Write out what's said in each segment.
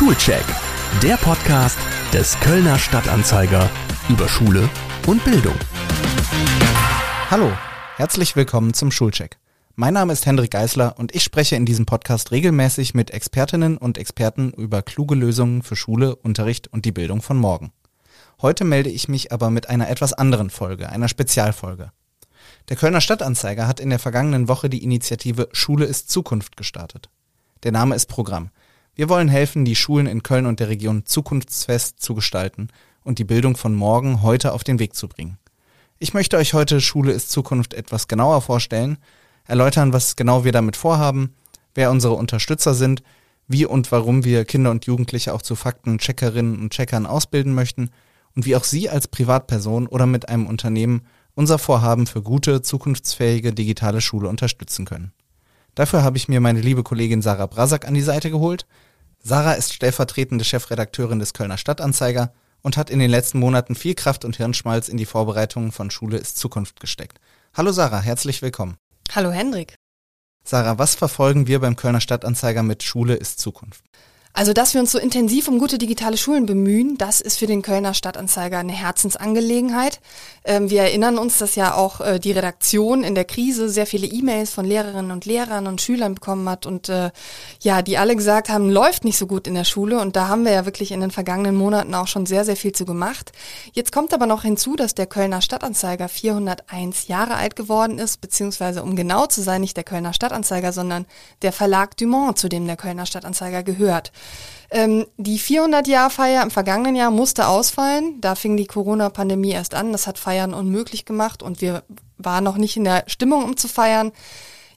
Schulcheck, der Podcast des Kölner Stadtanzeiger über Schule und Bildung. Hallo, herzlich willkommen zum Schulcheck. Mein Name ist Hendrik Geisler und ich spreche in diesem Podcast regelmäßig mit Expertinnen und Experten über kluge Lösungen für Schule, Unterricht und die Bildung von morgen. Heute melde ich mich aber mit einer etwas anderen Folge, einer Spezialfolge. Der Kölner Stadtanzeiger hat in der vergangenen Woche die Initiative Schule ist Zukunft gestartet. Der Name ist Programm. Wir wollen helfen, die Schulen in Köln und der Region zukunftsfest zu gestalten und die Bildung von morgen heute auf den Weg zu bringen. Ich möchte euch heute Schule ist Zukunft etwas genauer vorstellen, erläutern, was genau wir damit vorhaben, wer unsere Unterstützer sind, wie und warum wir Kinder und Jugendliche auch zu Faktencheckerinnen und Checkern ausbilden möchten und wie auch Sie als Privatperson oder mit einem Unternehmen unser Vorhaben für gute, zukunftsfähige digitale Schule unterstützen können. Dafür habe ich mir meine liebe Kollegin Sarah Brasak an die Seite geholt. Sarah ist stellvertretende Chefredakteurin des Kölner Stadtanzeiger und hat in den letzten Monaten viel Kraft und Hirnschmalz in die Vorbereitungen von Schule ist Zukunft gesteckt. Hallo Sarah, herzlich willkommen. Hallo Hendrik. Sarah, was verfolgen wir beim Kölner Stadtanzeiger mit Schule ist Zukunft? Also, dass wir uns so intensiv um gute digitale Schulen bemühen, das ist für den Kölner Stadtanzeiger eine Herzensangelegenheit. Ähm, wir erinnern uns, dass ja auch äh, die Redaktion in der Krise sehr viele E-Mails von Lehrerinnen und Lehrern und Schülern bekommen hat und äh, ja, die alle gesagt haben, läuft nicht so gut in der Schule und da haben wir ja wirklich in den vergangenen Monaten auch schon sehr, sehr viel zu gemacht. Jetzt kommt aber noch hinzu, dass der Kölner Stadtanzeiger 401 Jahre alt geworden ist, beziehungsweise um genau zu sein, nicht der Kölner Stadtanzeiger, sondern der Verlag Dumont, zu dem der Kölner Stadtanzeiger gehört. Ähm, die 400-Jahr-Feier im vergangenen Jahr musste ausfallen. Da fing die Corona-Pandemie erst an. Das hat Feiern unmöglich gemacht und wir waren noch nicht in der Stimmung, um zu feiern.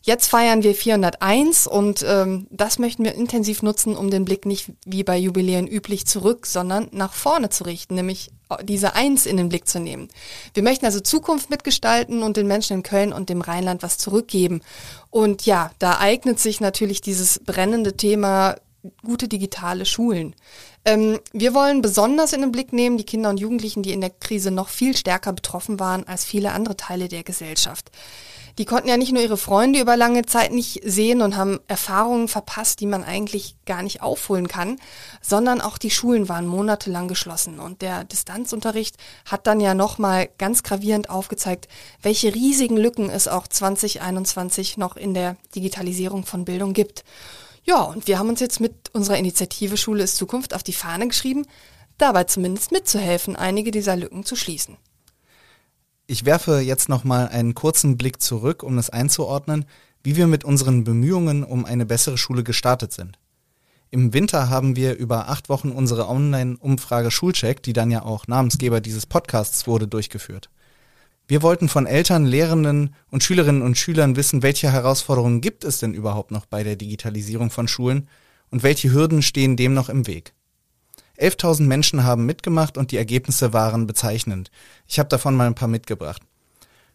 Jetzt feiern wir 401 und ähm, das möchten wir intensiv nutzen, um den Blick nicht wie bei Jubiläen üblich zurück, sondern nach vorne zu richten, nämlich diese Eins in den Blick zu nehmen. Wir möchten also Zukunft mitgestalten und den Menschen in Köln und dem Rheinland was zurückgeben. Und ja, da eignet sich natürlich dieses brennende Thema gute digitale Schulen. Ähm, wir wollen besonders in den Blick nehmen die Kinder und Jugendlichen, die in der Krise noch viel stärker betroffen waren als viele andere Teile der Gesellschaft. Die konnten ja nicht nur ihre Freunde über lange Zeit nicht sehen und haben Erfahrungen verpasst, die man eigentlich gar nicht aufholen kann, sondern auch die Schulen waren monatelang geschlossen und der Distanzunterricht hat dann ja nochmal ganz gravierend aufgezeigt, welche riesigen Lücken es auch 2021 noch in der Digitalisierung von Bildung gibt. Ja, und wir haben uns jetzt mit unserer Initiative Schule ist Zukunft auf die Fahne geschrieben, dabei zumindest mitzuhelfen, einige dieser Lücken zu schließen. Ich werfe jetzt nochmal einen kurzen Blick zurück, um es einzuordnen, wie wir mit unseren Bemühungen um eine bessere Schule gestartet sind. Im Winter haben wir über acht Wochen unsere Online-Umfrage Schulcheck, die dann ja auch Namensgeber dieses Podcasts wurde, durchgeführt. Wir wollten von Eltern, Lehrenden und Schülerinnen und Schülern wissen, welche Herausforderungen gibt es denn überhaupt noch bei der Digitalisierung von Schulen und welche Hürden stehen dem noch im Weg. 11.000 Menschen haben mitgemacht und die Ergebnisse waren bezeichnend. Ich habe davon mal ein paar mitgebracht.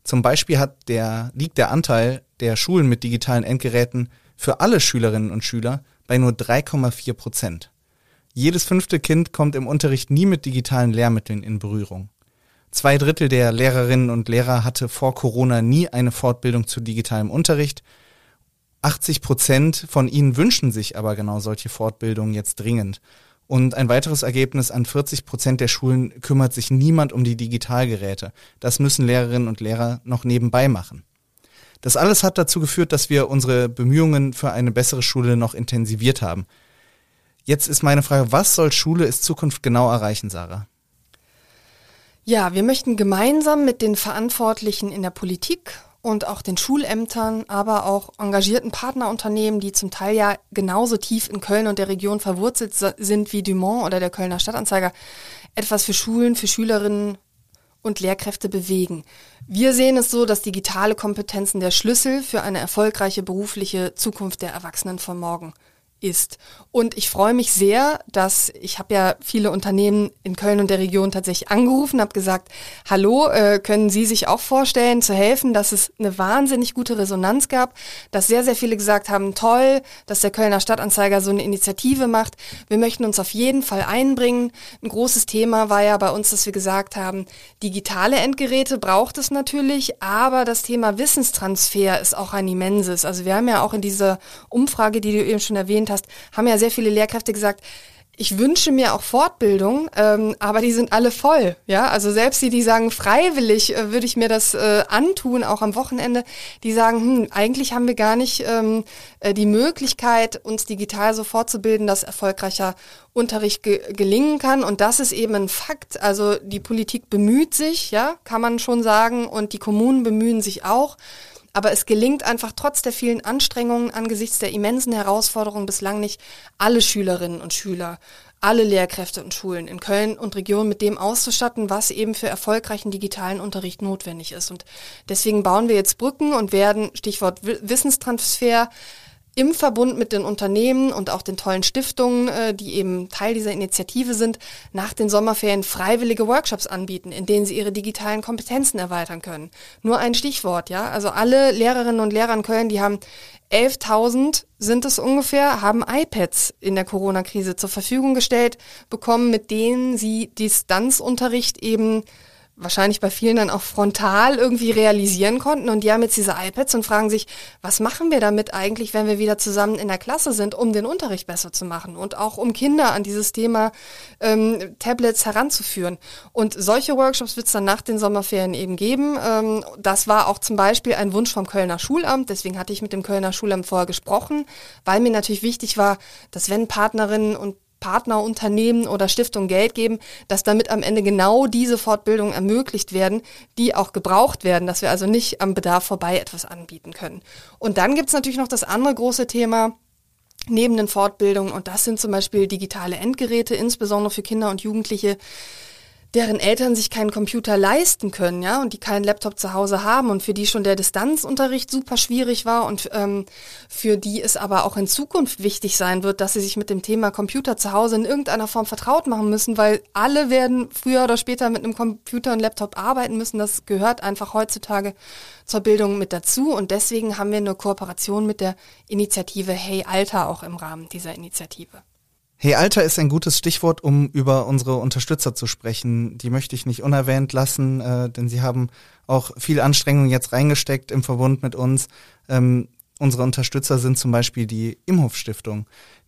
Zum Beispiel hat der, liegt der Anteil der Schulen mit digitalen Endgeräten für alle Schülerinnen und Schüler bei nur 3,4 Prozent. Jedes fünfte Kind kommt im Unterricht nie mit digitalen Lehrmitteln in Berührung. Zwei Drittel der Lehrerinnen und Lehrer hatte vor Corona nie eine Fortbildung zu digitalem Unterricht. 80 Prozent von ihnen wünschen sich aber genau solche Fortbildungen jetzt dringend. Und ein weiteres Ergebnis, an 40 Prozent der Schulen kümmert sich niemand um die Digitalgeräte. Das müssen Lehrerinnen und Lehrer noch nebenbei machen. Das alles hat dazu geführt, dass wir unsere Bemühungen für eine bessere Schule noch intensiviert haben. Jetzt ist meine Frage, was soll Schule ist Zukunft genau erreichen, Sarah? Ja, wir möchten gemeinsam mit den Verantwortlichen in der Politik und auch den Schulämtern, aber auch engagierten Partnerunternehmen, die zum Teil ja genauso tief in Köln und der Region verwurzelt sind wie Dumont oder der Kölner Stadtanzeiger, etwas für Schulen, für Schülerinnen und Lehrkräfte bewegen. Wir sehen es so, dass digitale Kompetenzen der Schlüssel für eine erfolgreiche berufliche Zukunft der Erwachsenen von morgen ist. Und ich freue mich sehr, dass ich habe ja viele Unternehmen in Köln und der Region tatsächlich angerufen, habe gesagt, hallo, äh, können Sie sich auch vorstellen zu helfen, dass es eine wahnsinnig gute Resonanz gab, dass sehr, sehr viele gesagt haben, toll, dass der Kölner Stadtanzeiger so eine Initiative macht. Wir möchten uns auf jeden Fall einbringen. Ein großes Thema war ja bei uns, dass wir gesagt haben, digitale Endgeräte braucht es natürlich, aber das Thema Wissenstransfer ist auch ein immenses. Also wir haben ja auch in dieser Umfrage, die du eben schon erwähnt erwähnt hast, haben ja sehr viele Lehrkräfte gesagt, ich wünsche mir auch Fortbildung, ähm, aber die sind alle voll. Ja, also selbst die, die sagen, freiwillig äh, würde ich mir das äh, antun, auch am Wochenende, die sagen, hm, eigentlich haben wir gar nicht ähm, äh, die Möglichkeit, uns digital so fortzubilden, dass erfolgreicher Unterricht ge gelingen kann. Und das ist eben ein Fakt. Also die Politik bemüht sich, ja, kann man schon sagen, und die Kommunen bemühen sich auch. Aber es gelingt einfach trotz der vielen Anstrengungen angesichts der immensen Herausforderungen bislang nicht, alle Schülerinnen und Schüler, alle Lehrkräfte und Schulen in Köln und Region mit dem auszustatten, was eben für erfolgreichen digitalen Unterricht notwendig ist. Und deswegen bauen wir jetzt Brücken und werden, Stichwort Wissenstransfer, im Verbund mit den Unternehmen und auch den tollen Stiftungen, äh, die eben Teil dieser Initiative sind, nach den Sommerferien freiwillige Workshops anbieten, in denen sie ihre digitalen Kompetenzen erweitern können. Nur ein Stichwort, ja. Also alle Lehrerinnen und Lehrer in Köln, die haben 11.000 sind es ungefähr, haben iPads in der Corona-Krise zur Verfügung gestellt bekommen, mit denen sie Distanzunterricht eben wahrscheinlich bei vielen dann auch frontal irgendwie realisieren konnten. Und die haben jetzt diese iPads und fragen sich, was machen wir damit eigentlich, wenn wir wieder zusammen in der Klasse sind, um den Unterricht besser zu machen und auch um Kinder an dieses Thema ähm, Tablets heranzuführen. Und solche Workshops wird es dann nach den Sommerferien eben geben. Ähm, das war auch zum Beispiel ein Wunsch vom Kölner Schulamt. Deswegen hatte ich mit dem Kölner Schulamt vorher gesprochen, weil mir natürlich wichtig war, dass wenn Partnerinnen und Partnerunternehmen oder Stiftungen Geld geben, dass damit am Ende genau diese Fortbildungen ermöglicht werden, die auch gebraucht werden, dass wir also nicht am Bedarf vorbei etwas anbieten können. Und dann gibt's natürlich noch das andere große Thema, neben den Fortbildungen, und das sind zum Beispiel digitale Endgeräte, insbesondere für Kinder und Jugendliche, deren Eltern sich keinen Computer leisten können, ja, und die keinen Laptop zu Hause haben und für die schon der Distanzunterricht super schwierig war und ähm, für die es aber auch in Zukunft wichtig sein wird, dass sie sich mit dem Thema Computer zu Hause in irgendeiner Form vertraut machen müssen, weil alle werden früher oder später mit einem Computer und Laptop arbeiten müssen. Das gehört einfach heutzutage zur Bildung mit dazu und deswegen haben wir eine Kooperation mit der Initiative Hey Alter auch im Rahmen dieser Initiative. Hey Alter ist ein gutes Stichwort, um über unsere Unterstützer zu sprechen. Die möchte ich nicht unerwähnt lassen, äh, denn sie haben auch viel Anstrengung jetzt reingesteckt im Verbund mit uns. Ähm, unsere Unterstützer sind zum Beispiel die Imhof Stiftung,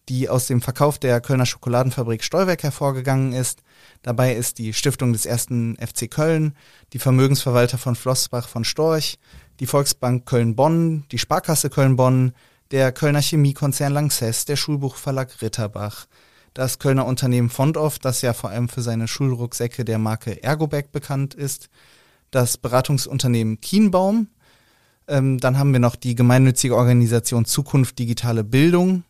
die aus dem Verkauf der Kölner Schokoladenfabrik Stolwerk hervorgegangen ist. Dabei ist die Stiftung des ersten FC Köln, die Vermögensverwalter von Flossbach von Storch, die Volksbank Köln-Bonn, die Sparkasse Köln-Bonn, der Kölner Chemiekonzern Lanxess, der Schulbuchverlag Ritterbach, das Kölner Unternehmen Fondoff, das ja vor allem für seine Schulrucksäcke der Marke Ergobag bekannt ist, das Beratungsunternehmen Kienbaum, ähm, dann haben wir noch die gemeinnützige Organisation Zukunft Digitale Bildung,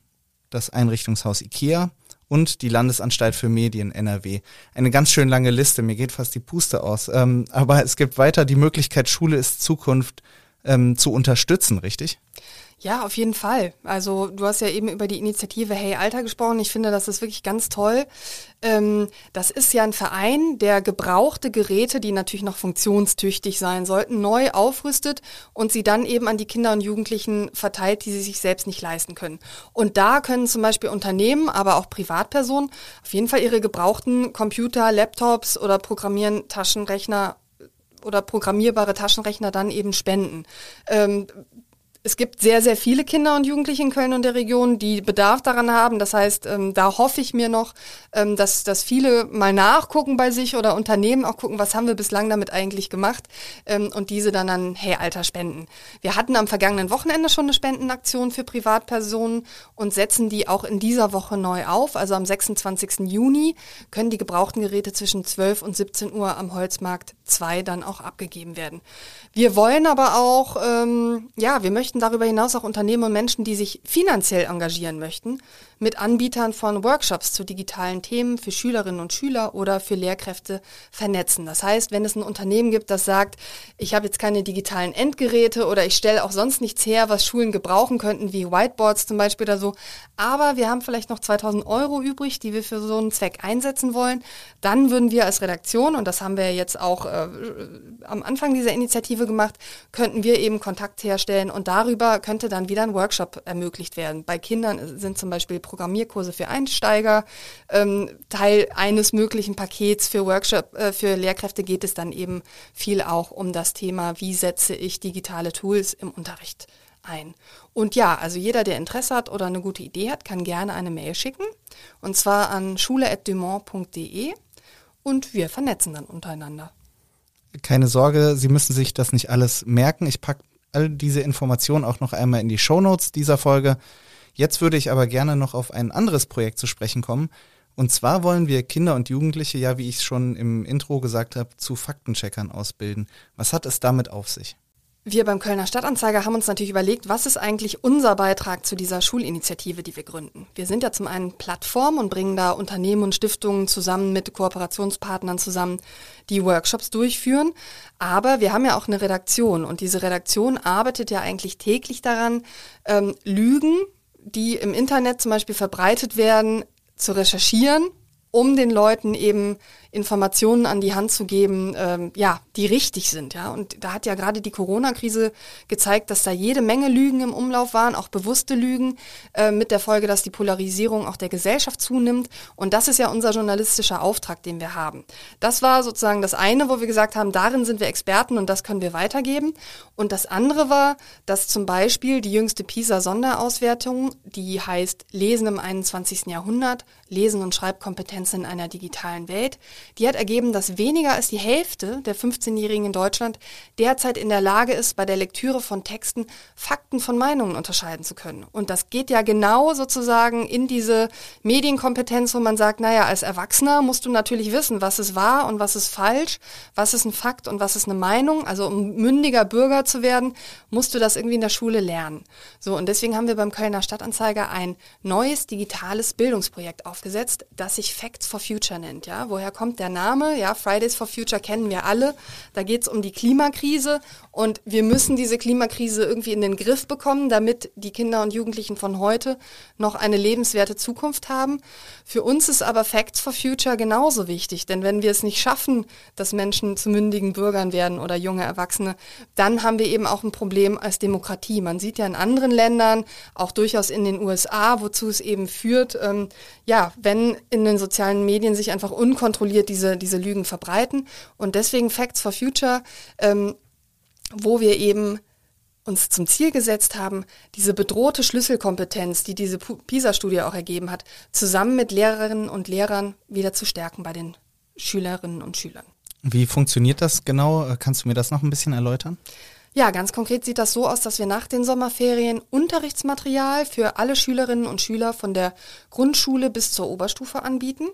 das Einrichtungshaus IKEA und die Landesanstalt für Medien NRW. Eine ganz schön lange Liste, mir geht fast die Puste aus. Ähm, aber es gibt weiter die Möglichkeit, Schule ist Zukunft ähm, zu unterstützen, richtig? Ja, auf jeden Fall. Also du hast ja eben über die Initiative Hey Alter gesprochen. Ich finde, das ist wirklich ganz toll. Ähm, das ist ja ein Verein, der gebrauchte Geräte, die natürlich noch funktionstüchtig sein sollten, neu aufrüstet und sie dann eben an die Kinder und Jugendlichen verteilt, die sie sich selbst nicht leisten können. Und da können zum Beispiel Unternehmen, aber auch Privatpersonen auf jeden Fall ihre gebrauchten Computer, Laptops oder Programmieren Taschenrechner oder programmierbare Taschenrechner dann eben spenden. Ähm, es gibt sehr, sehr viele Kinder und Jugendliche in Köln und der Region, die Bedarf daran haben. Das heißt, ähm, da hoffe ich mir noch, ähm, dass, dass viele mal nachgucken bei sich oder Unternehmen auch gucken, was haben wir bislang damit eigentlich gemacht ähm, und diese dann an Hey Alter spenden. Wir hatten am vergangenen Wochenende schon eine Spendenaktion für Privatpersonen und setzen die auch in dieser Woche neu auf. Also am 26. Juni können die gebrauchten Geräte zwischen 12 und 17 Uhr am Holzmarkt 2 dann auch abgegeben werden. Wir wollen aber auch, ähm, ja, wir möchten darüber hinaus auch Unternehmen und Menschen, die sich finanziell engagieren möchten, mit Anbietern von Workshops zu digitalen Themen für Schülerinnen und Schüler oder für Lehrkräfte vernetzen. Das heißt, wenn es ein Unternehmen gibt, das sagt, ich habe jetzt keine digitalen Endgeräte oder ich stelle auch sonst nichts her, was Schulen gebrauchen könnten, wie Whiteboards zum Beispiel oder so, aber wir haben vielleicht noch 2000 Euro übrig, die wir für so einen Zweck einsetzen wollen, dann würden wir als Redaktion, und das haben wir jetzt auch äh, am Anfang dieser Initiative gemacht, könnten wir eben Kontakt herstellen und darüber könnte dann wieder ein Workshop ermöglicht werden. Bei Kindern sind zum Beispiel Programmierkurse für Einsteiger. Ähm, Teil eines möglichen Pakets für Workshop, äh, für Lehrkräfte geht es dann eben viel auch um das Thema, wie setze ich digitale Tools im Unterricht ein. Und ja, also jeder, der Interesse hat oder eine gute Idee hat, kann gerne eine Mail schicken. Und zwar an schule.dumont.de und wir vernetzen dann untereinander. Keine Sorge, Sie müssen sich das nicht alles merken. Ich packe all diese Informationen auch noch einmal in die Shownotes dieser Folge. Jetzt würde ich aber gerne noch auf ein anderes Projekt zu sprechen kommen. Und zwar wollen wir Kinder und Jugendliche, ja, wie ich es schon im Intro gesagt habe, zu Faktencheckern ausbilden. Was hat es damit auf sich? Wir beim Kölner Stadtanzeiger haben uns natürlich überlegt, was ist eigentlich unser Beitrag zu dieser Schulinitiative, die wir gründen. Wir sind ja zum einen Plattform und bringen da Unternehmen und Stiftungen zusammen mit Kooperationspartnern zusammen, die Workshops durchführen. Aber wir haben ja auch eine Redaktion und diese Redaktion arbeitet ja eigentlich täglich daran, ähm, Lügen, die im Internet zum Beispiel verbreitet werden, zu recherchieren, um den Leuten eben Informationen an die Hand zu geben, ähm, ja, die richtig sind, ja. Und da hat ja gerade die Corona-Krise gezeigt, dass da jede Menge Lügen im Umlauf waren, auch bewusste Lügen, äh, mit der Folge, dass die Polarisierung auch der Gesellschaft zunimmt. Und das ist ja unser journalistischer Auftrag, den wir haben. Das war sozusagen das eine, wo wir gesagt haben, darin sind wir Experten und das können wir weitergeben. Und das andere war, dass zum Beispiel die jüngste PISA-Sonderauswertung, die heißt Lesen im 21. Jahrhundert, Lesen und Schreibkompetenz in einer digitalen Welt, die hat ergeben, dass weniger als die Hälfte der 15-Jährigen in Deutschland derzeit in der Lage ist, bei der Lektüre von Texten Fakten von Meinungen unterscheiden zu können. Und das geht ja genau sozusagen in diese Medienkompetenz, wo man sagt, naja, als Erwachsener musst du natürlich wissen, was ist wahr und was ist falsch, was ist ein Fakt und was ist eine Meinung. Also um mündiger Bürger zu werden, musst du das irgendwie in der Schule lernen. So, und deswegen haben wir beim Kölner Stadtanzeiger ein neues digitales Bildungsprojekt aufgesetzt, das sich Facts for Future nennt. Ja, woher kommt kommt der Name. Ja, Fridays for Future kennen wir alle. Da geht es um die Klimakrise und wir müssen diese Klimakrise irgendwie in den Griff bekommen, damit die Kinder und Jugendlichen von heute noch eine lebenswerte Zukunft haben. Für uns ist aber Facts for Future genauso wichtig, denn wenn wir es nicht schaffen, dass Menschen zu mündigen Bürgern werden oder junge Erwachsene, dann haben wir eben auch ein Problem als Demokratie. Man sieht ja in anderen Ländern, auch durchaus in den USA, wozu es eben führt, ähm, ja, wenn in den sozialen Medien sich einfach unkontrolliert wir diese, diese Lügen verbreiten. Und deswegen Facts for Future, ähm, wo wir eben uns zum Ziel gesetzt haben, diese bedrohte Schlüsselkompetenz, die diese PISA-Studie auch ergeben hat, zusammen mit Lehrerinnen und Lehrern wieder zu stärken bei den Schülerinnen und Schülern. Wie funktioniert das genau? Kannst du mir das noch ein bisschen erläutern? Ja, ganz konkret sieht das so aus, dass wir nach den Sommerferien Unterrichtsmaterial für alle Schülerinnen und Schüler von der Grundschule bis zur Oberstufe anbieten.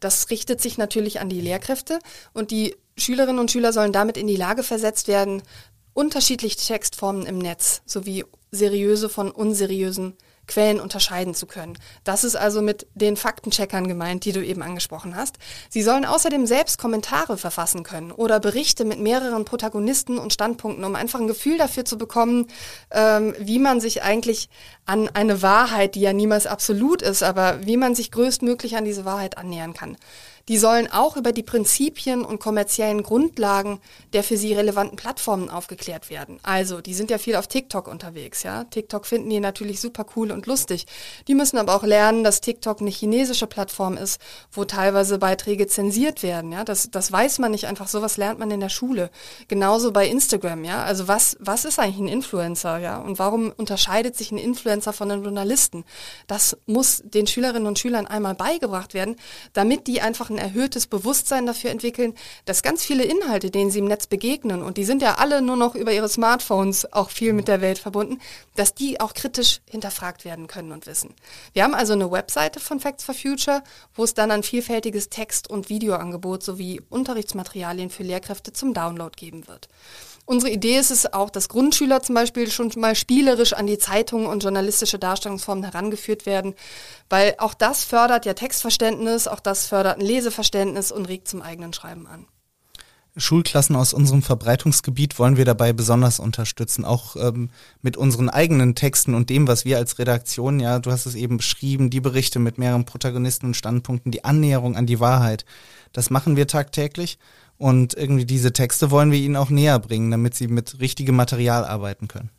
Das richtet sich natürlich an die Lehrkräfte und die Schülerinnen und Schüler sollen damit in die Lage versetzt werden, unterschiedliche Textformen im Netz sowie seriöse von unseriösen Quellen unterscheiden zu können. Das ist also mit den Faktencheckern gemeint, die du eben angesprochen hast. Sie sollen außerdem selbst Kommentare verfassen können oder Berichte mit mehreren Protagonisten und Standpunkten, um einfach ein Gefühl dafür zu bekommen, ähm, wie man sich eigentlich an eine Wahrheit, die ja niemals absolut ist, aber wie man sich größtmöglich an diese Wahrheit annähern kann. Die sollen auch über die Prinzipien und kommerziellen Grundlagen der für sie relevanten Plattformen aufgeklärt werden. Also, die sind ja viel auf TikTok unterwegs, ja. TikTok finden die natürlich super cool und lustig. Die müssen aber auch lernen, dass TikTok eine chinesische Plattform ist, wo teilweise Beiträge zensiert werden, ja. Das, das weiß man nicht einfach, sowas lernt man in der Schule. Genauso bei Instagram, ja. Also was, was ist eigentlich ein Influencer, ja? Und warum unterscheidet sich ein Influencer von einem Journalisten? Das muss den Schülerinnen und Schülern einmal beigebracht werden, damit die einfach ein ein erhöhtes Bewusstsein dafür entwickeln, dass ganz viele Inhalte, denen sie im Netz begegnen, und die sind ja alle nur noch über ihre Smartphones auch viel mit der Welt verbunden, dass die auch kritisch hinterfragt werden können und wissen. Wir haben also eine Webseite von Facts for Future, wo es dann ein vielfältiges Text- und Videoangebot sowie Unterrichtsmaterialien für Lehrkräfte zum Download geben wird. Unsere Idee ist es auch, dass Grundschüler zum Beispiel schon mal spielerisch an die Zeitungen und journalistische Darstellungsformen herangeführt werden, weil auch das fördert ja Textverständnis, auch das fördert ein Leseverständnis und regt zum eigenen Schreiben an. Schulklassen aus unserem Verbreitungsgebiet wollen wir dabei besonders unterstützen, auch ähm, mit unseren eigenen Texten und dem, was wir als Redaktion, ja, du hast es eben beschrieben, die Berichte mit mehreren Protagonisten und Standpunkten, die Annäherung an die Wahrheit. Das machen wir tagtäglich und irgendwie diese Texte wollen wir ihnen auch näher bringen, damit sie mit richtigem Material arbeiten können.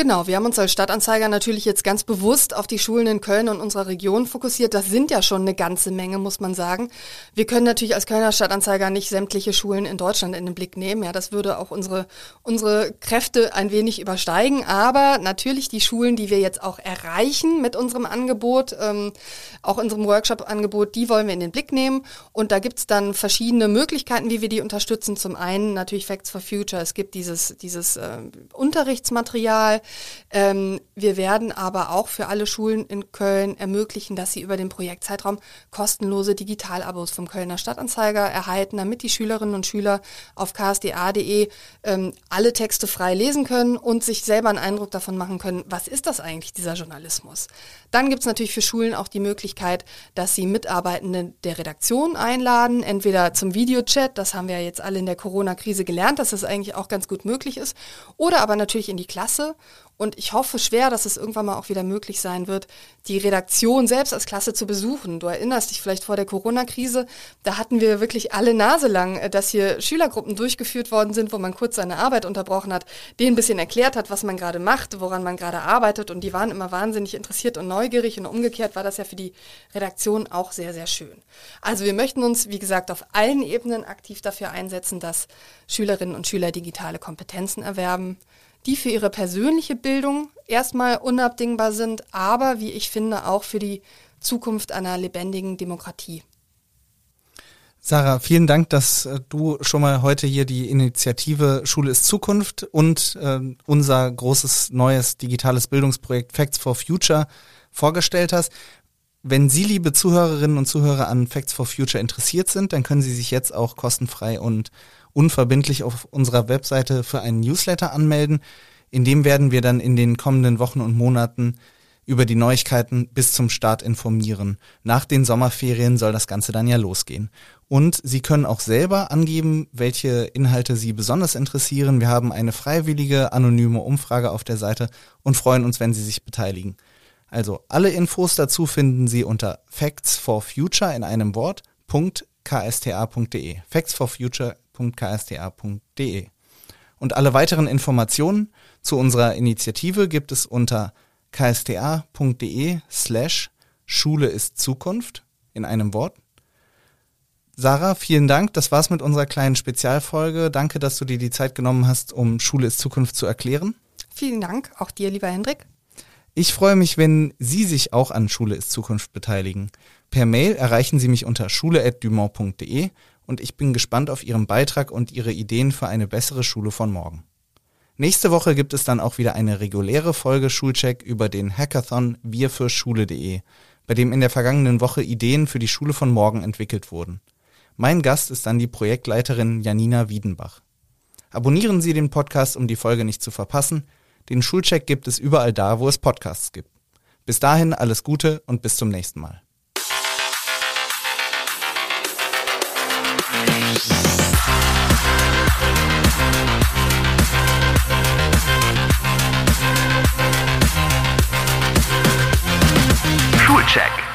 Genau, wir haben uns als Stadtanzeiger natürlich jetzt ganz bewusst auf die Schulen in Köln und unserer Region fokussiert. Das sind ja schon eine ganze Menge, muss man sagen. Wir können natürlich als Kölner Stadtanzeiger nicht sämtliche Schulen in Deutschland in den Blick nehmen. Ja, das würde auch unsere, unsere Kräfte ein wenig übersteigen. Aber natürlich die Schulen, die wir jetzt auch erreichen mit unserem Angebot, ähm, auch unserem Workshop-Angebot, die wollen wir in den Blick nehmen. Und da gibt's dann verschiedene Möglichkeiten, wie wir die unterstützen. Zum einen natürlich Facts for Future. Es gibt dieses, dieses äh, Unterrichtsmaterial. Ähm, wir werden aber auch für alle Schulen in Köln ermöglichen, dass sie über den Projektzeitraum kostenlose Digitalabos vom Kölner Stadtanzeiger erhalten, damit die Schülerinnen und Schüler auf ksda.de ähm, alle Texte frei lesen können und sich selber einen Eindruck davon machen können, was ist das eigentlich, dieser Journalismus. Dann gibt es natürlich für Schulen auch die Möglichkeit, dass sie Mitarbeitende der Redaktion einladen, entweder zum Videochat, das haben wir jetzt alle in der Corona-Krise gelernt, dass das eigentlich auch ganz gut möglich ist, oder aber natürlich in die Klasse und ich hoffe schwer, dass es irgendwann mal auch wieder möglich sein wird, die Redaktion selbst als Klasse zu besuchen. Du erinnerst dich vielleicht vor der Corona-Krise, da hatten wir wirklich alle Nase lang, äh, dass hier Schülergruppen durchgeführt worden sind, wo man kurz seine Arbeit unterbrochen hat, denen ein bisschen erklärt hat, was man gerade macht, woran man gerade arbeitet und die waren immer wahnsinnig interessiert und neugierig und umgekehrt war das ja für die Redaktion auch sehr, sehr schön. Also wir möchten uns, wie gesagt, auf allen Ebenen aktiv dafür einsetzen, dass Schülerinnen und Schüler digitale Kompetenzen erwerben die für ihre persönliche Bildung erstmal unabdingbar sind, aber wie ich finde auch für die Zukunft einer lebendigen Demokratie. Sarah, vielen Dank, dass äh, du schon mal heute hier die Initiative Schule ist Zukunft und äh, unser großes neues digitales Bildungsprojekt Facts for Future vorgestellt hast. Wenn Sie, liebe Zuhörerinnen und Zuhörer, an Facts for Future interessiert sind, dann können Sie sich jetzt auch kostenfrei und unverbindlich auf unserer Webseite für einen Newsletter anmelden. In dem werden wir dann in den kommenden Wochen und Monaten über die Neuigkeiten bis zum Start informieren. Nach den Sommerferien soll das Ganze dann ja losgehen. Und Sie können auch selber angeben, welche Inhalte Sie besonders interessieren. Wir haben eine freiwillige, anonyme Umfrage auf der Seite und freuen uns, wenn Sie sich beteiligen. Also alle Infos dazu finden Sie unter Facts for Future in einem Wort, .ksta.de. Facts for Future www.ksta.de. Und alle weiteren Informationen zu unserer Initiative gibt es unter ksta.de slash Schule ist Zukunft in einem Wort. Sarah, vielen Dank. Das war's mit unserer kleinen Spezialfolge. Danke, dass du dir die Zeit genommen hast, um Schule ist Zukunft zu erklären. Vielen Dank, auch dir, lieber Hendrik. Ich freue mich, wenn Sie sich auch an Schule ist Zukunft beteiligen. Per Mail erreichen Sie mich unter schule.dumont.de und ich bin gespannt auf Ihren Beitrag und Ihre Ideen für eine bessere Schule von morgen. Nächste Woche gibt es dann auch wieder eine reguläre Folge Schulcheck über den Hackathon Wir für Schule.de, bei dem in der vergangenen Woche Ideen für die Schule von morgen entwickelt wurden. Mein Gast ist dann die Projektleiterin Janina Wiedenbach. Abonnieren Sie den Podcast, um die Folge nicht zu verpassen. Den Schulcheck gibt es überall da, wo es Podcasts gibt. Bis dahin alles Gute und bis zum nächsten Mal. Check.